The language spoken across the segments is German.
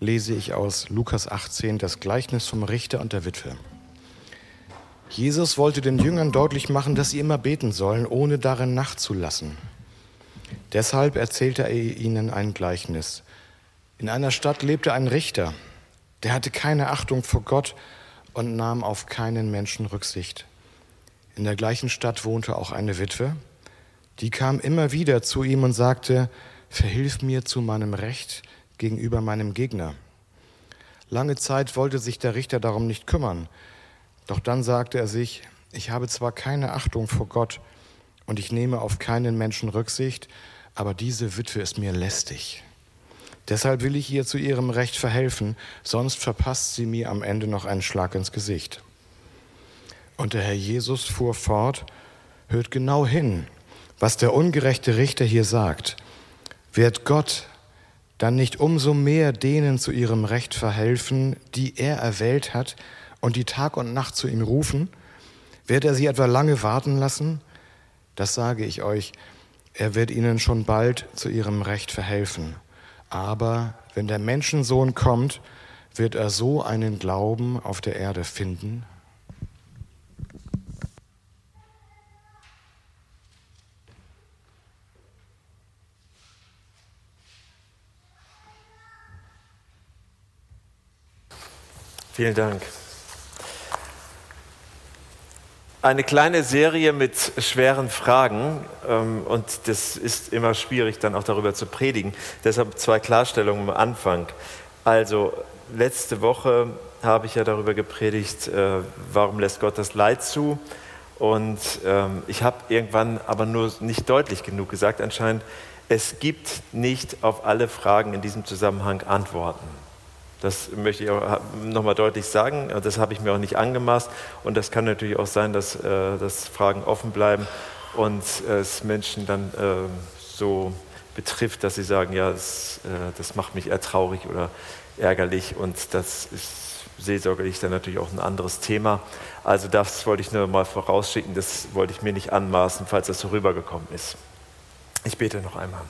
lese ich aus Lukas 18 das Gleichnis vom Richter und der Witwe. Jesus wollte den Jüngern deutlich machen, dass sie immer beten sollen, ohne darin nachzulassen. Deshalb erzählte er ihnen ein Gleichnis. In einer Stadt lebte ein Richter, der hatte keine Achtung vor Gott und nahm auf keinen Menschen Rücksicht. In der gleichen Stadt wohnte auch eine Witwe, die kam immer wieder zu ihm und sagte, Verhilf mir zu meinem Recht gegenüber meinem Gegner. Lange Zeit wollte sich der Richter darum nicht kümmern, doch dann sagte er sich, ich habe zwar keine Achtung vor Gott und ich nehme auf keinen Menschen Rücksicht, aber diese Witwe ist mir lästig. Deshalb will ich ihr zu ihrem Recht verhelfen, sonst verpasst sie mir am Ende noch einen Schlag ins Gesicht. Und der Herr Jesus fuhr fort, hört genau hin, was der ungerechte Richter hier sagt. Wird Gott dann nicht umso mehr denen zu ihrem Recht verhelfen, die er erwählt hat und die Tag und Nacht zu ihm rufen? Wird er sie etwa lange warten lassen? Das sage ich euch, er wird ihnen schon bald zu ihrem Recht verhelfen. Aber wenn der Menschensohn kommt, wird er so einen Glauben auf der Erde finden? Vielen Dank. Eine kleine Serie mit schweren Fragen ähm, und das ist immer schwierig, dann auch darüber zu predigen. Deshalb zwei Klarstellungen am Anfang. Also letzte Woche habe ich ja darüber gepredigt, äh, warum lässt Gott das Leid zu? Und ähm, ich habe irgendwann aber nur nicht deutlich genug gesagt, anscheinend, es gibt nicht auf alle Fragen in diesem Zusammenhang Antworten. Das möchte ich auch nochmal deutlich sagen. Das habe ich mir auch nicht angemaßt. Und das kann natürlich auch sein, dass, äh, dass Fragen offen bleiben und es Menschen dann äh, so betrifft, dass sie sagen, ja, das, äh, das macht mich eher traurig oder ärgerlich. Und das ist seelsorgerlich dann natürlich auch ein anderes Thema. Also das wollte ich nur mal vorausschicken. Das wollte ich mir nicht anmaßen, falls das so rübergekommen ist. Ich bete noch einmal.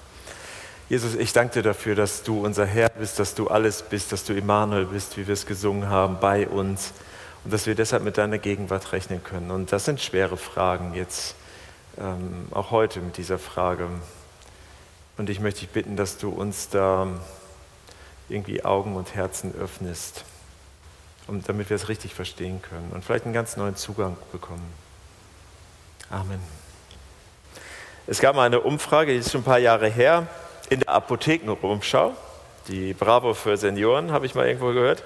Jesus, ich danke dir dafür, dass du unser Herr bist, dass du alles bist, dass du Immanuel bist, wie wir es gesungen haben, bei uns und dass wir deshalb mit deiner Gegenwart rechnen können. Und das sind schwere Fragen jetzt, ähm, auch heute mit dieser Frage. Und ich möchte dich bitten, dass du uns da irgendwie Augen und Herzen öffnest, um, damit wir es richtig verstehen können und vielleicht einen ganz neuen Zugang bekommen. Amen. Es gab mal eine Umfrage, die ist schon ein paar Jahre her in der Apothekenrumschau, die Bravo für Senioren, habe ich mal irgendwo gehört.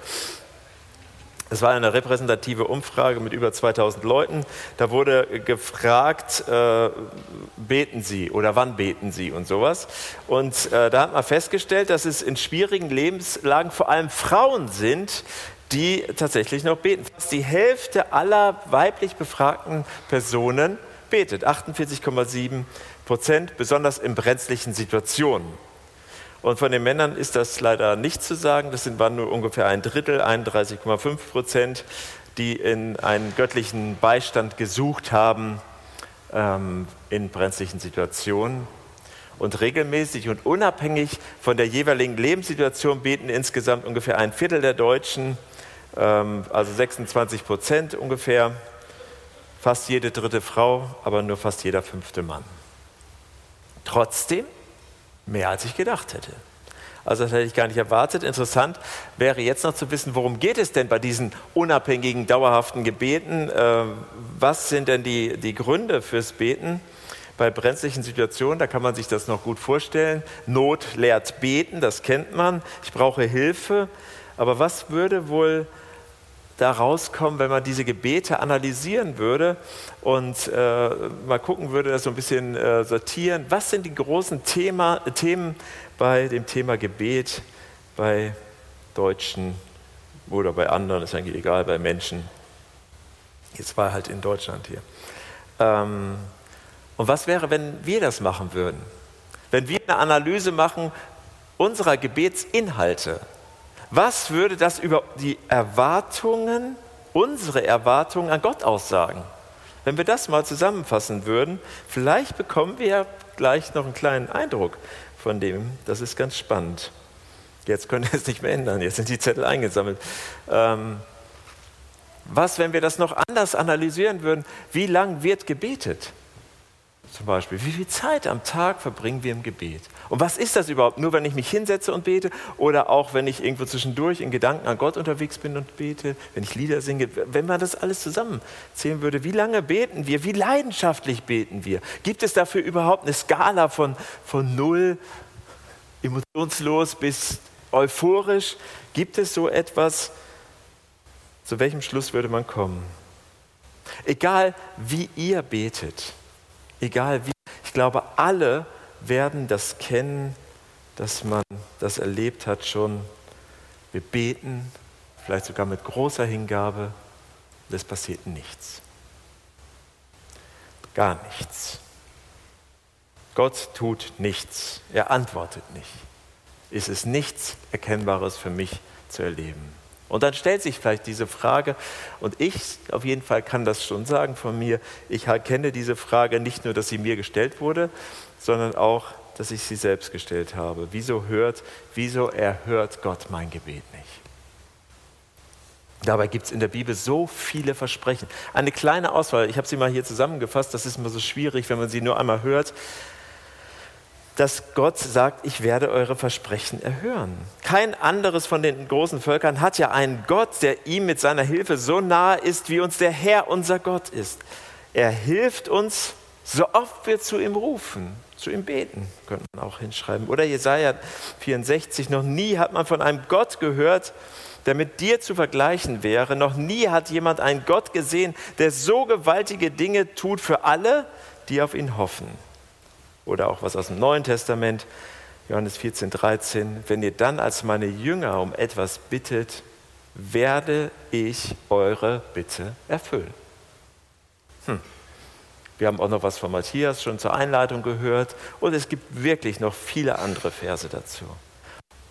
Es war eine repräsentative Umfrage mit über 2000 Leuten. Da wurde gefragt, äh, beten Sie oder wann beten Sie und sowas. Und äh, da hat man festgestellt, dass es in schwierigen Lebenslagen vor allem Frauen sind, die tatsächlich noch beten. Fast die Hälfte aller weiblich befragten Personen betet, 48,7 Prozent, besonders in brenzlichen Situationen. Und von den Männern ist das leider nicht zu sagen. Das waren nur ungefähr ein Drittel, 31,5 Prozent, die in einen göttlichen Beistand gesucht haben ähm, in brenzlichen Situationen. Und regelmäßig und unabhängig von der jeweiligen Lebenssituation beten insgesamt ungefähr ein Viertel der Deutschen, ähm, also 26 Prozent ungefähr, fast jede dritte Frau, aber nur fast jeder fünfte Mann. Trotzdem mehr als ich gedacht hätte. Also das hätte ich gar nicht erwartet. Interessant wäre jetzt noch zu wissen, worum geht es denn bei diesen unabhängigen, dauerhaften Gebeten? Äh, was sind denn die, die Gründe fürs Beten? Bei brenzlichen Situationen, da kann man sich das noch gut vorstellen. Not lehrt beten, das kennt man. Ich brauche Hilfe. Aber was würde wohl da rauskommen, wenn man diese Gebete analysieren würde und äh, mal gucken würde, das so ein bisschen äh, sortieren. Was sind die großen Thema, Themen bei dem Thema Gebet bei Deutschen oder bei anderen, ist eigentlich egal, bei Menschen. Jetzt war halt in Deutschland hier. Ähm, und was wäre, wenn wir das machen würden? Wenn wir eine Analyse machen unserer Gebetsinhalte, was würde das über die Erwartungen, unsere Erwartungen an Gott aussagen? Wenn wir das mal zusammenfassen würden, vielleicht bekommen wir ja gleich noch einen kleinen Eindruck von dem. Das ist ganz spannend. Jetzt können wir es nicht mehr ändern, jetzt sind die Zettel eingesammelt. Ähm, was, wenn wir das noch anders analysieren würden? Wie lang wird gebetet? Zum Beispiel, wie viel Zeit am Tag verbringen wir im Gebet? Und was ist das überhaupt? Nur wenn ich mich hinsetze und bete oder auch wenn ich irgendwo zwischendurch in Gedanken an Gott unterwegs bin und bete, wenn ich Lieder singe, wenn man das alles zusammenzählen würde, wie lange beten wir? Wie leidenschaftlich beten wir? Gibt es dafür überhaupt eine Skala von, von null, emotionslos bis euphorisch? Gibt es so etwas? Zu welchem Schluss würde man kommen? Egal wie ihr betet, egal wie, ich glaube, alle werden das kennen, dass man das erlebt hat schon. Wir beten, vielleicht sogar mit großer Hingabe, und es passiert nichts. Gar nichts. Gott tut nichts. Er antwortet nicht. Ist es nichts Erkennbares für mich zu erleben? Und dann stellt sich vielleicht diese Frage, und ich auf jeden Fall kann das schon sagen von mir, ich kenne diese Frage nicht nur, dass sie mir gestellt wurde, sondern auch, dass ich sie selbst gestellt habe. Wieso hört, wieso erhört Gott mein Gebet nicht? Dabei gibt es in der Bibel so viele Versprechen. Eine kleine Auswahl, ich habe sie mal hier zusammengefasst, das ist immer so schwierig, wenn man sie nur einmal hört dass Gott sagt, ich werde eure Versprechen erhören. Kein anderes von den großen Völkern hat ja einen Gott, der ihm mit seiner Hilfe so nahe ist, wie uns der Herr, unser Gott ist. Er hilft uns, so oft wir zu ihm rufen, zu ihm beten, könnte man auch hinschreiben. Oder Jesaja 64, noch nie hat man von einem Gott gehört, der mit dir zu vergleichen wäre. Noch nie hat jemand einen Gott gesehen, der so gewaltige Dinge tut für alle, die auf ihn hoffen. Oder auch was aus dem Neuen Testament, Johannes 14, 13. Wenn ihr dann als meine Jünger um etwas bittet, werde ich eure Bitte erfüllen. Hm. Wir haben auch noch was von Matthias schon zur Einleitung gehört und es gibt wirklich noch viele andere Verse dazu.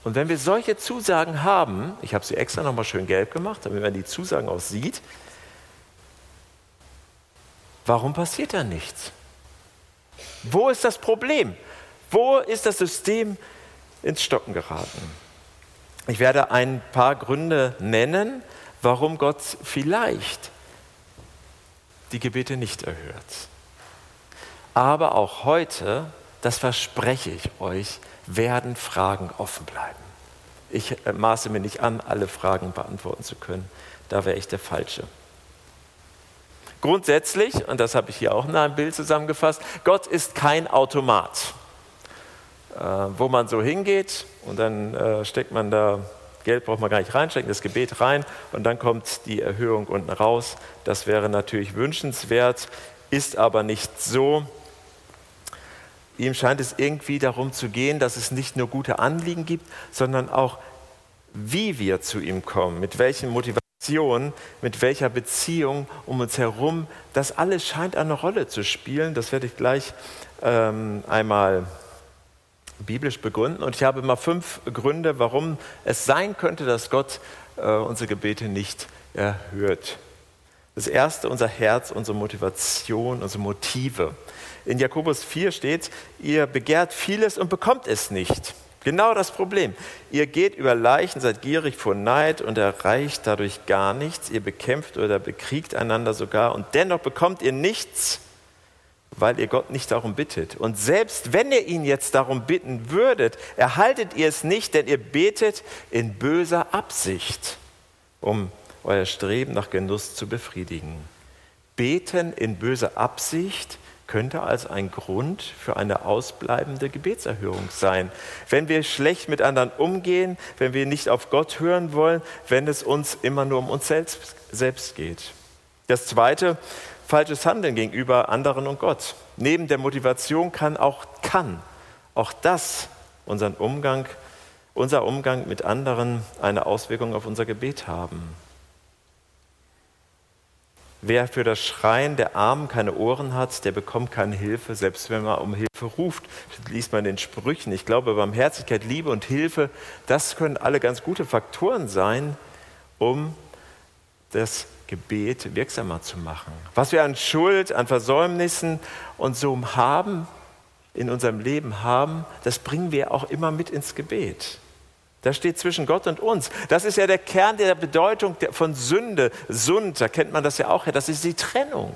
Und wenn wir solche Zusagen haben, ich habe sie extra nochmal schön gelb gemacht, damit man die Zusagen auch sieht, warum passiert da nichts? Wo ist das Problem? Wo ist das System ins Stocken geraten? Ich werde ein paar Gründe nennen, warum Gott vielleicht die Gebete nicht erhört. Aber auch heute, das verspreche ich euch, werden Fragen offen bleiben. Ich maße mir nicht an, alle Fragen beantworten zu können. Da wäre ich der Falsche. Grundsätzlich, und das habe ich hier auch in einem Bild zusammengefasst, Gott ist kein Automat, äh, wo man so hingeht und dann äh, steckt man da, Geld braucht man gar nicht reinstecken, das Gebet rein und dann kommt die Erhöhung unten raus. Das wäre natürlich wünschenswert, ist aber nicht so. Ihm scheint es irgendwie darum zu gehen, dass es nicht nur gute Anliegen gibt, sondern auch, wie wir zu ihm kommen, mit welchen Motivationen mit welcher Beziehung um uns herum, das alles scheint eine Rolle zu spielen. Das werde ich gleich ähm, einmal biblisch begründen. Und ich habe mal fünf Gründe, warum es sein könnte, dass Gott äh, unsere Gebete nicht erhört. Das erste, unser Herz, unsere Motivation, unsere Motive. In Jakobus 4 steht, ihr begehrt vieles und bekommt es nicht. Genau das Problem. Ihr geht über Leichen, seid gierig vor Neid und erreicht dadurch gar nichts. Ihr bekämpft oder bekriegt einander sogar und dennoch bekommt ihr nichts, weil ihr Gott nicht darum bittet. Und selbst wenn ihr ihn jetzt darum bitten würdet, erhaltet ihr es nicht, denn ihr betet in böser Absicht, um euer Streben nach Genuss zu befriedigen. Beten in böser Absicht könnte als ein Grund für eine ausbleibende Gebetserhörung sein. Wenn wir schlecht mit anderen umgehen, wenn wir nicht auf Gott hören wollen, wenn es uns immer nur um uns selbst, selbst geht. Das Zweite, falsches Handeln gegenüber anderen und Gott. Neben der Motivation kann auch, kann auch das unseren Umgang, unser Umgang mit anderen eine Auswirkung auf unser Gebet haben. Wer für das Schreien der Armen keine Ohren hat, der bekommt keine Hilfe, selbst wenn man um Hilfe ruft. Das liest man in den Sprüchen. Ich glaube, Barmherzigkeit, Liebe und Hilfe, das können alle ganz gute Faktoren sein, um das Gebet wirksamer zu machen. Was wir an Schuld, an Versäumnissen und so haben, in unserem Leben haben, das bringen wir auch immer mit ins Gebet. Das steht zwischen Gott und uns. Das ist ja der Kern der Bedeutung von Sünde. Sund, da kennt man das ja auch her. Das ist die Trennung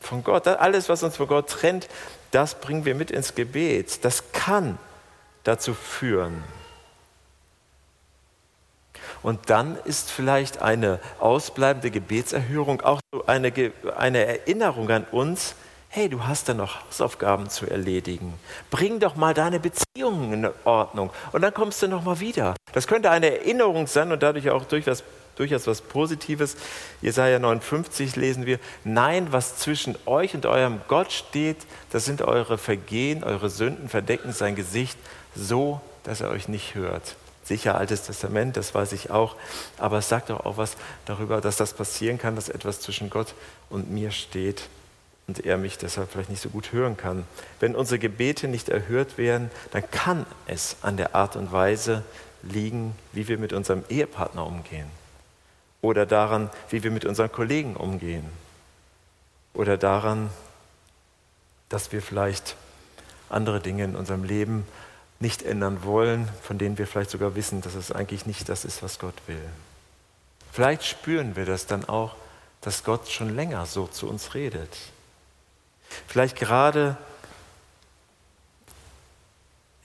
von Gott. Alles, was uns von Gott trennt, das bringen wir mit ins Gebet. Das kann dazu führen. Und dann ist vielleicht eine ausbleibende Gebetserhörung auch so eine, eine Erinnerung an uns, hey, du hast da noch Hausaufgaben zu erledigen. Bring doch mal deine Beziehungen in Ordnung und dann kommst du noch mal wieder. Das könnte eine Erinnerung sein und dadurch auch durchaus, durchaus was Positives. Jesaja 59 lesen wir: Nein, was zwischen euch und eurem Gott steht, das sind eure Vergehen, eure Sünden verdecken sein Gesicht so, dass er euch nicht hört. Sicher Altes Testament, das weiß ich auch, aber es sagt doch auch was darüber, dass das passieren kann, dass etwas zwischen Gott und mir steht und er mich deshalb vielleicht nicht so gut hören kann. Wenn unsere Gebete nicht erhört werden, dann kann es an der Art und Weise liegen, wie wir mit unserem Ehepartner umgehen oder daran, wie wir mit unseren Kollegen umgehen oder daran, dass wir vielleicht andere Dinge in unserem Leben nicht ändern wollen, von denen wir vielleicht sogar wissen, dass es eigentlich nicht das ist, was Gott will. Vielleicht spüren wir das dann auch, dass Gott schon länger so zu uns redet vielleicht gerade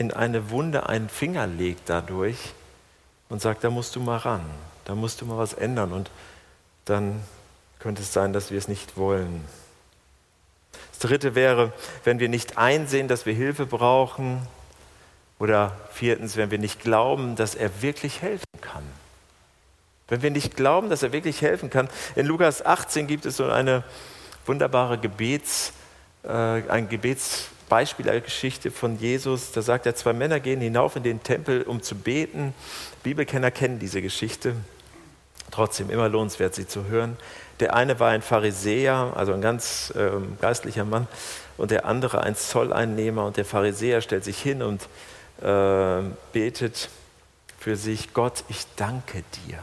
in eine Wunde einen Finger legt dadurch und sagt, da musst du mal ran, da musst du mal was ändern und dann könnte es sein, dass wir es nicht wollen. Das Dritte wäre, wenn wir nicht einsehen, dass wir Hilfe brauchen oder viertens, wenn wir nicht glauben, dass er wirklich helfen kann. Wenn wir nicht glauben, dass er wirklich helfen kann. In Lukas 18 gibt es so eine wunderbare Gebets- ein Gebetsbeispiel, eine Geschichte von Jesus. Da sagt er, zwei Männer gehen hinauf in den Tempel, um zu beten. Bibelkenner kennen diese Geschichte. Trotzdem immer lohnenswert, sie zu hören. Der eine war ein Pharisäer, also ein ganz ähm, geistlicher Mann, und der andere ein Zolleinnehmer. Und der Pharisäer stellt sich hin und äh, betet für sich: Gott, ich danke dir,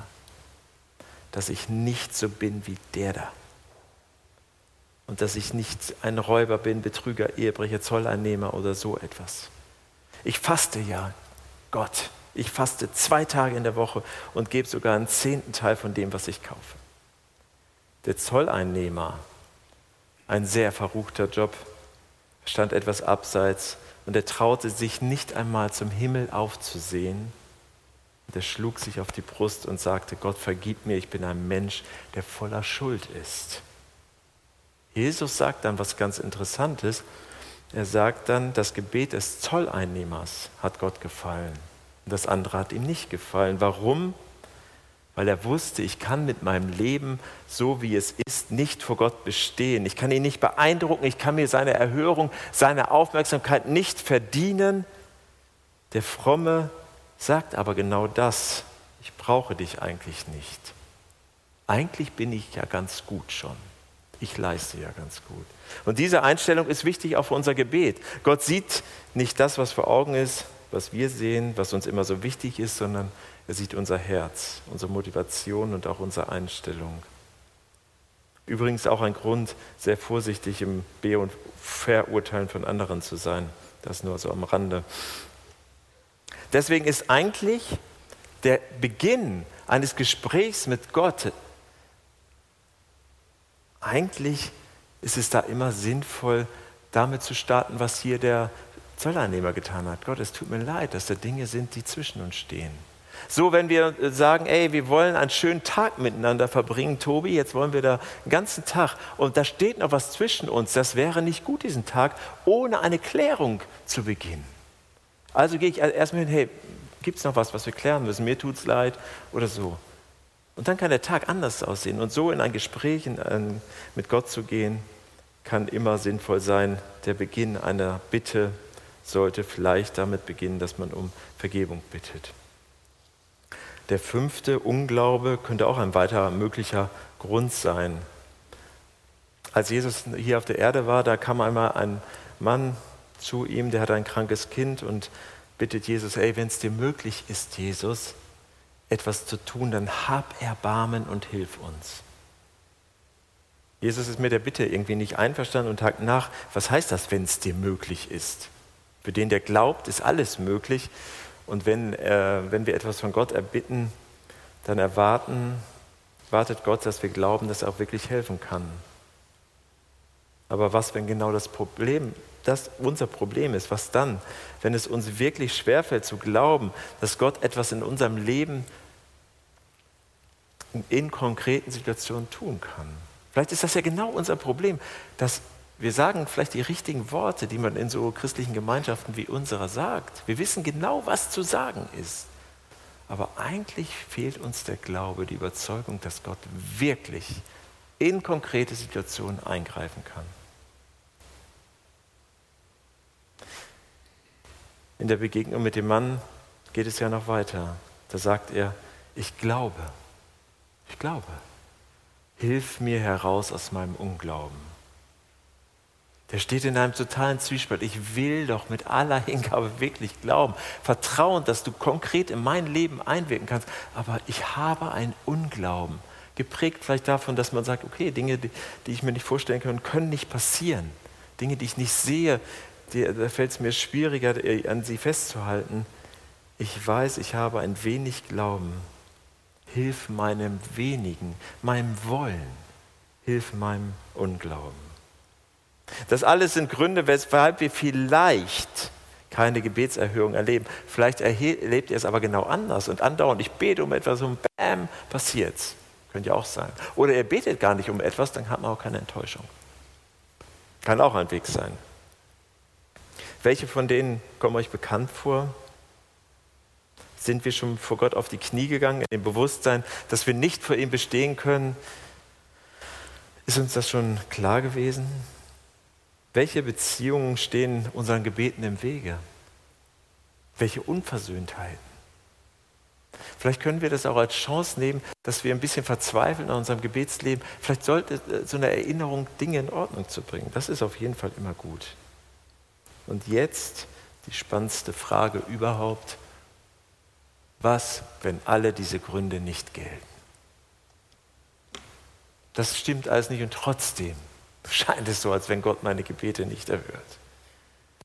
dass ich nicht so bin wie der da und dass ich nicht ein Räuber bin, Betrüger, Ehebrecher, Zolleinnehmer oder so etwas. Ich faste ja, Gott. Ich faste zwei Tage in der Woche und gebe sogar einen zehnten Teil von dem, was ich kaufe. Der Zolleinnehmer, ein sehr verruchter Job, stand etwas abseits und er traute sich nicht einmal zum Himmel aufzusehen. Und er schlug sich auf die Brust und sagte, Gott vergib mir, ich bin ein Mensch, der voller Schuld ist. Jesus sagt dann was ganz Interessantes. Er sagt dann, das Gebet des Zolleinnehmers hat Gott gefallen. Das andere hat ihm nicht gefallen. Warum? Weil er wusste, ich kann mit meinem Leben, so wie es ist, nicht vor Gott bestehen. Ich kann ihn nicht beeindrucken, ich kann mir seine Erhörung, seine Aufmerksamkeit nicht verdienen. Der Fromme sagt aber genau das. Ich brauche dich eigentlich nicht. Eigentlich bin ich ja ganz gut schon ich leiste ja ganz gut. Und diese Einstellung ist wichtig auch für unser Gebet. Gott sieht nicht das, was vor Augen ist, was wir sehen, was uns immer so wichtig ist, sondern er sieht unser Herz, unsere Motivation und auch unsere Einstellung. Übrigens auch ein Grund, sehr vorsichtig im Be- und Verurteilen von anderen zu sein. Das nur so am Rande. Deswegen ist eigentlich der Beginn eines Gesprächs mit Gott eigentlich ist es da immer sinnvoll, damit zu starten, was hier der Zolleinnehmer getan hat. Gott, es tut mir leid, dass da Dinge sind, die zwischen uns stehen. So, wenn wir sagen, ey, wir wollen einen schönen Tag miteinander verbringen, Tobi, jetzt wollen wir da einen ganzen Tag und da steht noch was zwischen uns, das wäre nicht gut, diesen Tag, ohne eine Klärung zu beginnen. Also gehe ich erstmal hin, hey, gibt es noch was, was wir klären müssen? Mir tut es leid oder so. Und dann kann der Tag anders aussehen. Und so in ein Gespräch in ein, mit Gott zu gehen, kann immer sinnvoll sein. Der Beginn einer Bitte sollte vielleicht damit beginnen, dass man um Vergebung bittet. Der fünfte Unglaube könnte auch ein weiterer möglicher Grund sein. Als Jesus hier auf der Erde war, da kam einmal ein Mann zu ihm, der hat ein krankes Kind und bittet Jesus, ey, wenn es dir möglich ist, Jesus, etwas zu tun, dann hab Erbarmen und hilf uns. Jesus ist mit der Bitte irgendwie nicht einverstanden und hakt nach, was heißt das, wenn es dir möglich ist? Für den, der glaubt, ist alles möglich. Und wenn, äh, wenn wir etwas von Gott erbitten, dann erwarten, wartet Gott, dass wir glauben, dass er auch wirklich helfen kann. Aber was, wenn genau das Problem, das unser Problem ist? Was dann, wenn es uns wirklich schwerfällt zu glauben, dass Gott etwas in unserem Leben in konkreten Situationen tun kann? Vielleicht ist das ja genau unser Problem, dass wir sagen vielleicht die richtigen Worte, die man in so christlichen Gemeinschaften wie unserer sagt. Wir wissen genau, was zu sagen ist. Aber eigentlich fehlt uns der Glaube, die Überzeugung, dass Gott wirklich in konkrete Situationen eingreifen kann. In der Begegnung mit dem Mann geht es ja noch weiter. Da sagt er, ich glaube, ich glaube, hilf mir heraus aus meinem Unglauben. Der steht in einem totalen Zwiespalt. Ich will doch mit aller Hingabe wirklich glauben, vertrauen, dass du konkret in mein Leben einwirken kannst. Aber ich habe einen Unglauben, geprägt vielleicht davon, dass man sagt, okay, Dinge, die, die ich mir nicht vorstellen kann, können nicht passieren. Dinge, die ich nicht sehe, die, da fällt es mir schwieriger, an sie festzuhalten. Ich weiß, ich habe ein wenig Glauben. Hilf meinem wenigen, meinem Wollen. Hilf meinem Unglauben. Das alles sind Gründe, weshalb wir vielleicht keine Gebetserhörung erleben. Vielleicht erlebt ihr es aber genau anders und andauernd. Ich bete um etwas und bam, passiert's. Könnte ja auch sein. Oder ihr betet gar nicht um etwas, dann hat man auch keine Enttäuschung. Kann auch ein Weg sein. Welche von denen kommen euch bekannt vor? Sind wir schon vor Gott auf die Knie gegangen, in dem Bewusstsein, dass wir nicht vor ihm bestehen können? Ist uns das schon klar gewesen? Welche Beziehungen stehen unseren Gebeten im Wege? Welche Unversöhntheiten? Vielleicht können wir das auch als Chance nehmen, dass wir ein bisschen verzweifeln an unserem Gebetsleben. Vielleicht sollte so eine Erinnerung Dinge in Ordnung zu bringen. Das ist auf jeden Fall immer gut. Und jetzt die spannendste Frage überhaupt. Was, wenn alle diese Gründe nicht gelten? Das stimmt alles nicht und trotzdem scheint es so, als wenn Gott meine Gebete nicht erhört.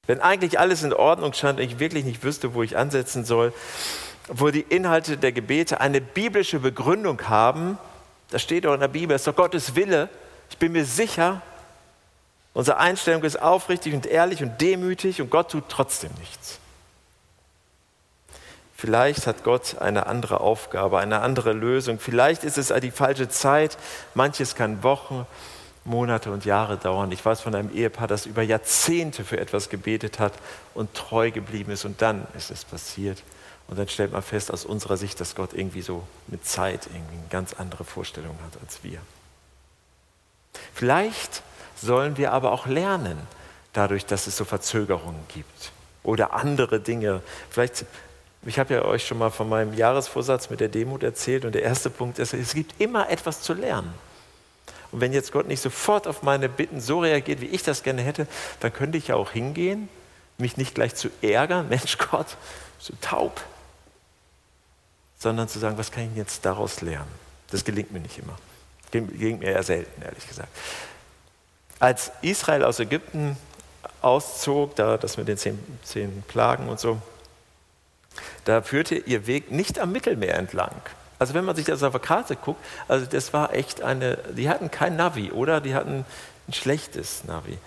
Wenn eigentlich alles in Ordnung scheint und ich wirklich nicht wüsste, wo ich ansetzen soll, wo die Inhalte der Gebete eine biblische Begründung haben, das steht auch in der Bibel, es ist doch Gottes Wille. Ich bin mir sicher, unsere Einstellung ist aufrichtig und ehrlich und demütig und Gott tut trotzdem nichts. Vielleicht hat Gott eine andere Aufgabe, eine andere Lösung. Vielleicht ist es die falsche Zeit. Manches kann Wochen, Monate und Jahre dauern. Ich weiß von einem Ehepaar, das über Jahrzehnte für etwas gebetet hat und treu geblieben ist und dann ist es passiert. Und dann stellt man fest aus unserer Sicht, dass Gott irgendwie so mit Zeit irgendwie eine ganz andere Vorstellung hat als wir. Vielleicht sollen wir aber auch lernen, dadurch, dass es so Verzögerungen gibt oder andere Dinge. Vielleicht, ich habe ja euch schon mal von meinem Jahresvorsatz mit der Demut erzählt und der erste Punkt ist, es gibt immer etwas zu lernen. Und wenn jetzt Gott nicht sofort auf meine Bitten so reagiert, wie ich das gerne hätte, dann könnte ich ja auch hingehen, mich nicht gleich zu ärgern, Mensch Gott, so taub, sondern zu sagen, was kann ich jetzt daraus lernen? Das gelingt mir nicht immer. Gelingt mir eher selten, ehrlich gesagt. Als Israel aus Ägypten auszog, da das mit den zehn, zehn Plagen und so, da führte ihr Weg nicht am Mittelmeer entlang, also wenn man sich das auf der Karte guckt, also das war echt eine, die hatten kein Navi, oder? Die hatten ein schlechtes Navi.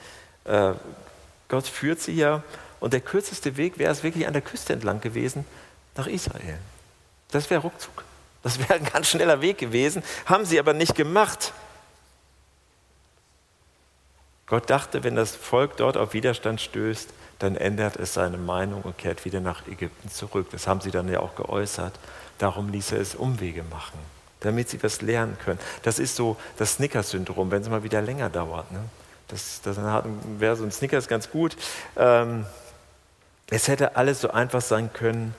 Äh, Gott führt sie ja und der kürzeste Weg wäre es wirklich an der Küste entlang gewesen nach Israel. Das wäre ruckzuck. Das wäre ein ganz schneller Weg gewesen, haben sie aber nicht gemacht. Gott dachte, wenn das Volk dort auf Widerstand stößt, dann ändert es seine Meinung und kehrt wieder nach Ägypten zurück. Das haben sie dann ja auch geäußert. Darum ließ er es Umwege machen, damit sie was lernen können. Das ist so das Snickers-Syndrom, wenn es mal wieder länger dauert. Ne? Das, das wäre so ein Snickers ganz gut. Ähm, es hätte alles so einfach sein können,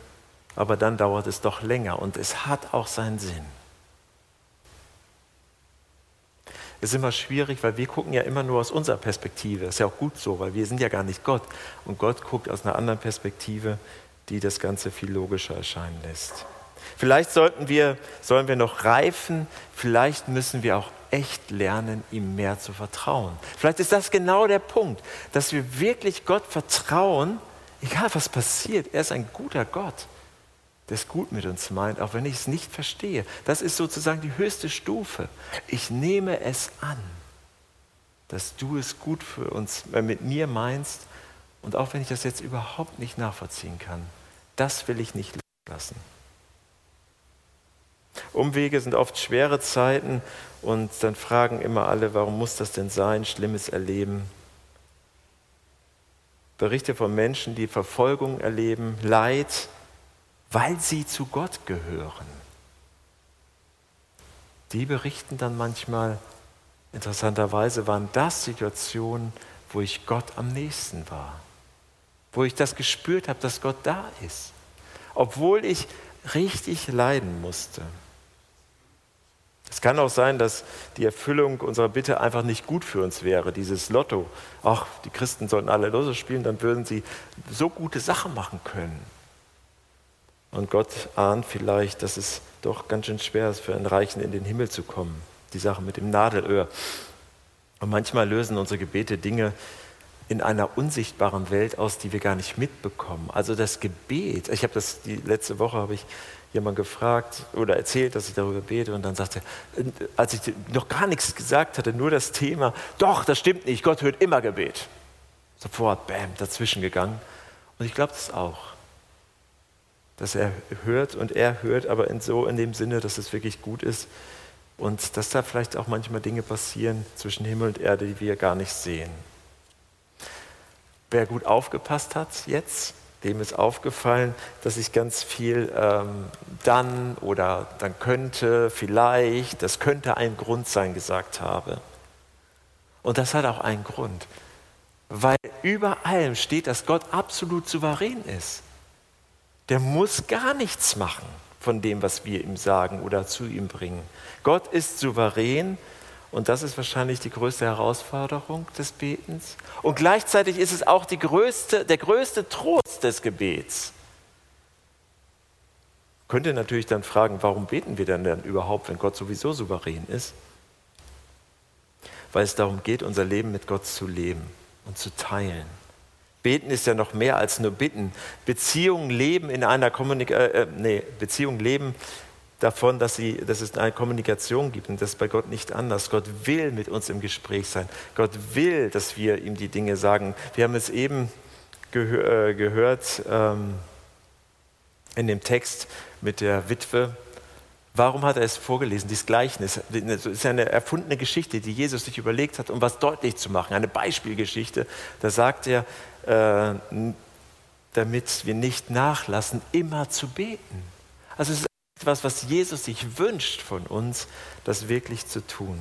aber dann dauert es doch länger und es hat auch seinen Sinn. Es ist immer schwierig, weil wir gucken ja immer nur aus unserer Perspektive. Ist ja auch gut so, weil wir sind ja gar nicht Gott. Und Gott guckt aus einer anderen Perspektive, die das Ganze viel logischer erscheinen lässt. Vielleicht sollten wir, sollen wir noch reifen, vielleicht müssen wir auch echt lernen, ihm mehr zu vertrauen. Vielleicht ist das genau der Punkt, dass wir wirklich Gott vertrauen, egal was passiert. Er ist ein guter Gott. Es gut mit uns meint, auch wenn ich es nicht verstehe. Das ist sozusagen die höchste Stufe. Ich nehme es an, dass du es gut für uns, äh, mit mir meinst, und auch wenn ich das jetzt überhaupt nicht nachvollziehen kann, das will ich nicht lassen. Umwege sind oft schwere Zeiten und dann fragen immer alle, warum muss das denn sein, schlimmes Erleben. Berichte von Menschen, die Verfolgung erleben, Leid, weil sie zu Gott gehören. Die berichten dann manchmal, interessanterweise waren das Situationen, wo ich Gott am nächsten war, wo ich das gespürt habe, dass Gott da ist, obwohl ich richtig leiden musste. Es kann auch sein, dass die Erfüllung unserer Bitte einfach nicht gut für uns wäre, dieses Lotto. Ach, die Christen sollten alle Lotto spielen, dann würden sie so gute Sachen machen können. Und Gott ahnt vielleicht, dass es doch ganz schön schwer ist, für einen Reichen in den Himmel zu kommen. Die Sache mit dem Nadelöhr. Und manchmal lösen unsere Gebete Dinge in einer unsichtbaren Welt aus, die wir gar nicht mitbekommen. Also das Gebet, ich habe das die letzte Woche habe ich jemand gefragt oder erzählt, dass ich darüber bete und dann sagte, als ich noch gar nichts gesagt hatte, nur das Thema, doch, das stimmt nicht, Gott hört immer Gebet. Sofort, bam, dazwischen gegangen. Und ich glaube das auch dass er hört und er hört, aber in so in dem Sinne, dass es wirklich gut ist und dass da vielleicht auch manchmal Dinge passieren zwischen Himmel und Erde, die wir gar nicht sehen. Wer gut aufgepasst hat jetzt, dem ist aufgefallen, dass ich ganz viel ähm, dann oder dann könnte, vielleicht, das könnte ein Grund sein gesagt habe. Und das hat auch einen Grund, weil über allem steht, dass Gott absolut souverän ist der muss gar nichts machen von dem, was wir ihm sagen oder zu ihm bringen. Gott ist souverän und das ist wahrscheinlich die größte Herausforderung des Betens. Und gleichzeitig ist es auch größte, der größte Trost des Gebets. Könnte natürlich dann fragen, warum beten wir denn, denn überhaupt, wenn Gott sowieso souverän ist? Weil es darum geht, unser Leben mit Gott zu leben und zu teilen. Beten ist ja noch mehr als nur bitten. Beziehungen leben in einer Kommunikation, äh, äh, nee, Beziehungen leben davon, dass, sie, dass es eine Kommunikation gibt und das ist bei Gott nicht anders. Gott will mit uns im Gespräch sein. Gott will, dass wir ihm die Dinge sagen. Wir haben es eben gehör, äh, gehört ähm, in dem Text mit der Witwe. Warum hat er es vorgelesen, dieses Gleichnis? Es ist eine erfundene Geschichte, die Jesus sich überlegt hat, um was deutlich zu machen. Eine Beispielgeschichte. Da sagt er, äh, damit wir nicht nachlassen, immer zu beten. Also es ist etwas, was Jesus sich wünscht von uns, das wirklich zu tun.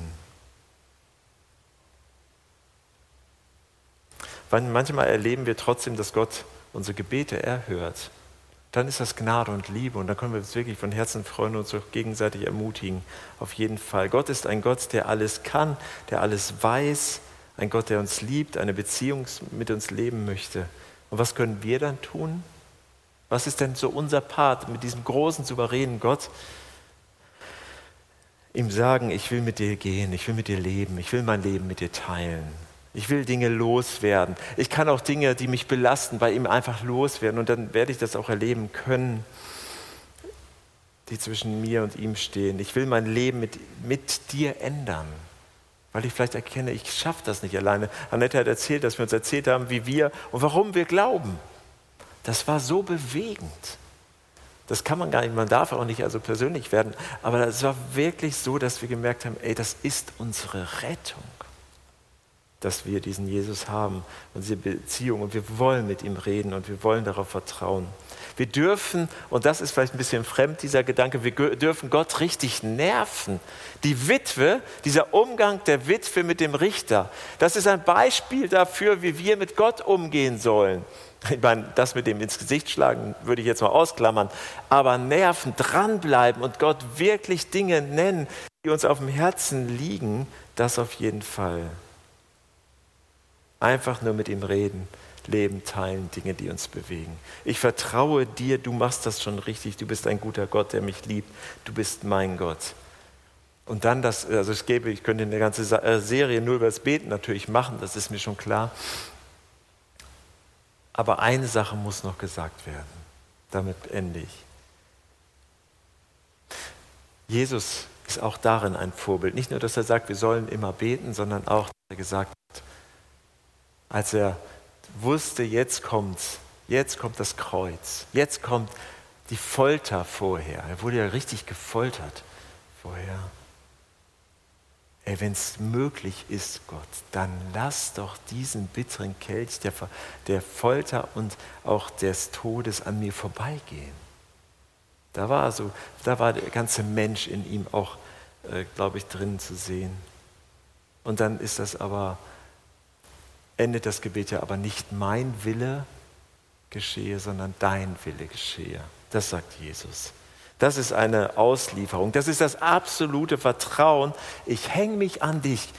Manchmal erleben wir trotzdem, dass Gott unsere Gebete erhört. Dann ist das Gnade und Liebe und dann können wir uns wirklich von Herzen freuen und uns auch gegenseitig ermutigen. Auf jeden Fall. Gott ist ein Gott, der alles kann, der alles weiß, ein Gott, der uns liebt, eine Beziehung mit uns leben möchte. Und was können wir dann tun? Was ist denn so unser Part mit diesem großen, souveränen Gott? Ihm sagen, ich will mit dir gehen, ich will mit dir leben, ich will mein Leben mit dir teilen. Ich will Dinge loswerden. Ich kann auch Dinge, die mich belasten, bei ihm einfach loswerden. Und dann werde ich das auch erleben können, die zwischen mir und ihm stehen. Ich will mein Leben mit, mit dir ändern weil ich vielleicht erkenne, ich schaffe das nicht alleine. Annette hat erzählt, dass wir uns erzählt haben, wie wir und warum wir glauben. Das war so bewegend. Das kann man gar nicht, man darf auch nicht also persönlich werden, aber es war wirklich so, dass wir gemerkt haben, ey, das ist unsere Rettung, dass wir diesen Jesus haben und diese Beziehung und wir wollen mit ihm reden und wir wollen darauf vertrauen. Wir dürfen, und das ist vielleicht ein bisschen fremd, dieser Gedanke, wir dürfen Gott richtig nerven. Die Witwe, dieser Umgang der Witwe mit dem Richter, das ist ein Beispiel dafür, wie wir mit Gott umgehen sollen. Ich meine, das mit dem ins Gesicht schlagen würde ich jetzt mal ausklammern. Aber nerven, dranbleiben und Gott wirklich Dinge nennen, die uns auf dem Herzen liegen, das auf jeden Fall. Einfach nur mit ihm reden Leben teilen, Dinge, die uns bewegen. Ich vertraue dir, du machst das schon richtig, du bist ein guter Gott, der mich liebt, du bist mein Gott. Und dann das, also es gäbe, ich könnte eine ganze äh, Serie nur über das Beten natürlich machen, das ist mir schon klar. Aber eine Sache muss noch gesagt werden. Damit ende ich. Jesus ist auch darin ein Vorbild. Nicht nur, dass er sagt, wir sollen immer beten, sondern auch, dass er gesagt hat, als er wusste, jetzt kommt's, jetzt kommt das Kreuz, jetzt kommt die Folter vorher. Er wurde ja richtig gefoltert vorher. Ey, wenn es möglich ist, Gott, dann lass doch diesen bitteren Kelch der, der Folter und auch des Todes an mir vorbeigehen. Da war, so, da war der ganze Mensch in ihm auch, äh, glaube ich, drin zu sehen. Und dann ist das aber, endet das Gebet ja aber nicht mein Wille geschehe, sondern dein Wille geschehe. Das sagt Jesus. Das ist eine Auslieferung. Das ist das absolute Vertrauen. Ich hänge mich an dich,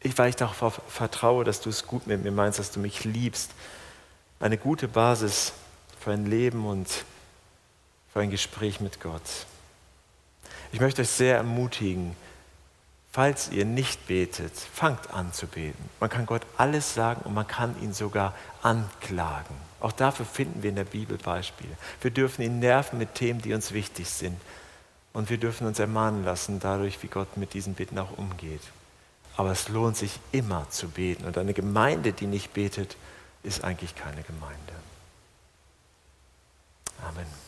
ich, weil ich darauf vertraue, dass du es gut mit mir meinst, dass du mich liebst. Eine gute Basis für ein Leben und für ein Gespräch mit Gott. Ich möchte euch sehr ermutigen, falls ihr nicht betet, fangt an zu beten. Man kann Gott alles sagen und man kann ihn sogar anklagen. Auch dafür finden wir in der Bibel Beispiele. Wir dürfen ihn nerven mit Themen, die uns wichtig sind. Und wir dürfen uns ermahnen lassen dadurch, wie Gott mit diesen Bitten auch umgeht. Aber es lohnt sich immer zu beten. Und eine Gemeinde, die nicht betet, ist eigentlich keine Gemeinde. Amen.